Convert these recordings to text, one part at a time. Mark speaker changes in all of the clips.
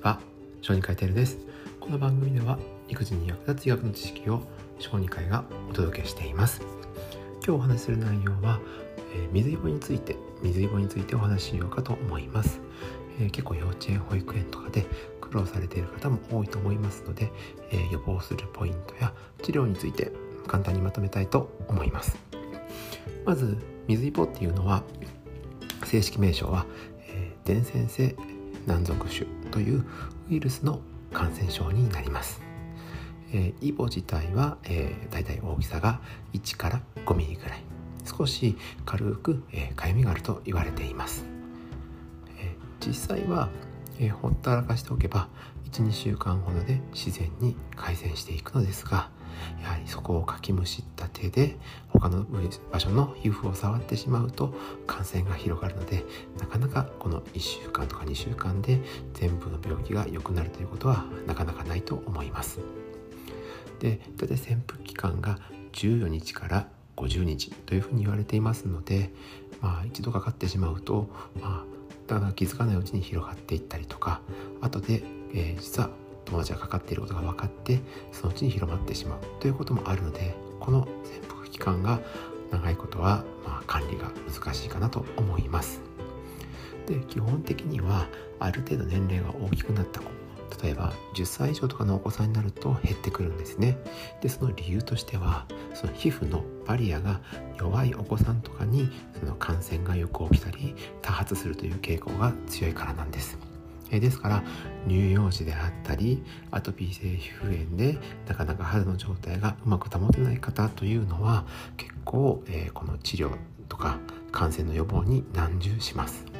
Speaker 1: ちは小児科医テルです。この番組では育児に役立つ医学の知識を小児科医がお届けしています。今日お話しする内容は、えー、水イボについて水イボについてお話ししようかと思います、えー、結構幼稚園保育園とかで苦労されている方も多いと思いますので、えー、予防するポイントや治療について簡単にまとめたいと思います。まず水イボっていうのは正式名称は、え伝染性難属種。というウイルスの感染症になります。えー、イボ自体は、えー、大体大きさが1から5ミリぐらい少し軽く、えー、かゆみがあると言われています、えー、実際は、えー、ほったらかしておけば12週間ほどで自然に改善していくのですがやはりそこをかきむしった手で他の場所の皮膚を触ってしまうと感染が広がるのでなかなかこの1週間とか2週間で全部の病気が良くなるということはなかなかないと思います。で大体潜伏期間が14日から50日というふうに言われていますので、まあ、一度かかってしまうと、まあ、だから気づかないうちに広がっていったりとか後で、えー、実は友達がかかっていることが分かってそのうちに広まってしまう。ということもあるのでこの潜伏期間が長いことは、まあ、管理が難しいかなと思います。で基本的にはある程度年齢が大きくなった子例えば10歳以上とかのお子さんになると減ってくるんですね。でその理由としてはその皮膚のバリアが弱いお子さんとかにその感染がよく起きたり多発するという傾向が強いからなんです。えですから乳幼児であったりアトピー性皮膚炎でなかなか肌の状態がうまく保てない方というのは結構、えー、この治療とか感染の予防に難渋します。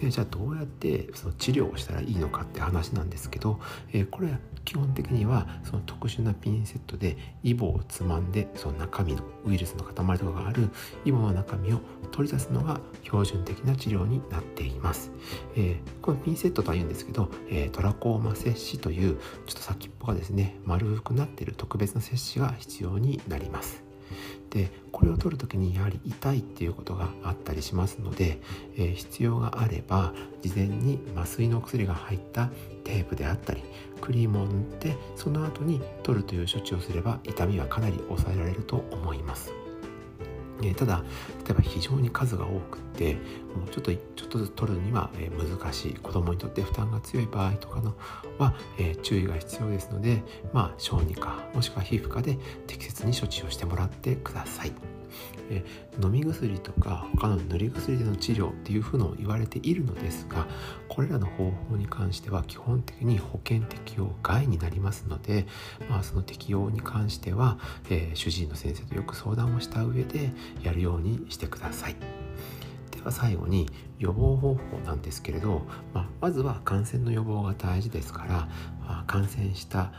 Speaker 1: でじゃあどうやってその治療をしたらいいのかって話なんですけど、えー、これは基本的にはその特殊なピンセットでイボをつまんでその中身のウイルスの塊とかがあるイボの中身を取り出すのが標準的な治療になっています、えー、このピンセットとは言うんですけど、えー、トラコーマ摂氏というちょっと先っぽがですね丸くなっている特別な摂氏が必要になります。でこれを取る時にやはり痛いっていうことがあったりしますので、えー、必要があれば事前に麻酔の薬が入ったテープであったりクリームを塗ってその後に取るという処置をすれば痛みはかなり抑えられると思います。えただ例えば非常に数が多くってもうちょっとちょっとずつ取るには、え難しい子供にとって負担が強い場合とかのは、え注意が必要ですのでまあ小児科もしくは皮膚科で適切に処置をしてもらってください。え飲み薬とか他の塗り薬での治療っていうふうの言われているのですがこれらの方法に関しては基本的に保険適用外になりますので、まあ、その適用に関しては、えー、主治医の先生とよく相談をした上でやるようにしてください。では最後に予防方法なんですけれど、まあ、まずは感染の予防が大事ですから、まあ、感染した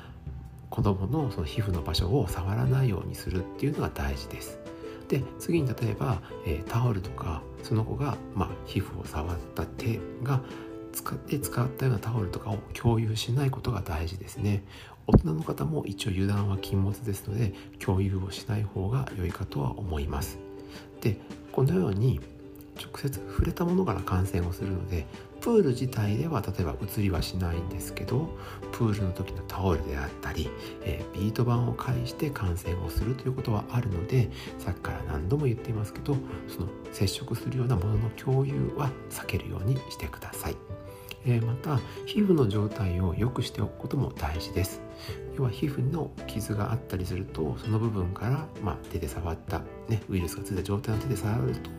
Speaker 1: 子どものの皮膚の場所を触らないようにするっていうのが大事です。で次に例えば、えー、タオルとかその子が、まあ、皮膚を触った手が使って使ったようなタオルとかを共有しないことが大事ですね。大人の方も一応油断は禁物ですので共有をしない方が良いかとは思います。でこのように直接触れたものから感染をするのでプール自体では例えば移りはしないんですけどプールの時のタオルであったり、えー、ビート板を介して感染をするということはあるのでさっきから何度も言っていますけどその接触するようなものの共有は避けるようにしてください。えー、また皮膚の状態を良くしておくことも大事です要は皮膚の傷があったりするとその部分から、まあ、手で触った、ね、ウイルスがついた状態の手で触ると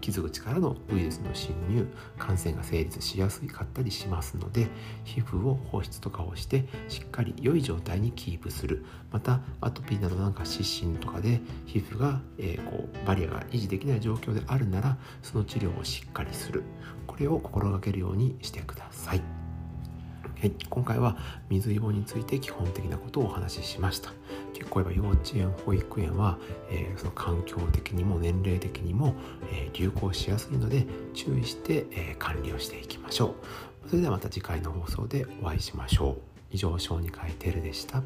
Speaker 1: 傷口からのウイルスの侵入感染が成立しやすかったりしますので皮膚を保湿とかをしてしっかり良い状態にキープする。またアトピーなどなんか湿疹とかで皮膚が、えー、こうバリアが維持できない状況であるならその治療をしっかりする。これを心がけるようにしてください。はい、今回は水イボについて基本的なことをお話ししました。結構言えば幼稚園保育園は、えー、その環境的にも年齢的にも、えー、流行しやすいので注意して、えー、管理をしていきましょう。それではまた次回の放送でお会いしましょう。以上小児科医テルでした。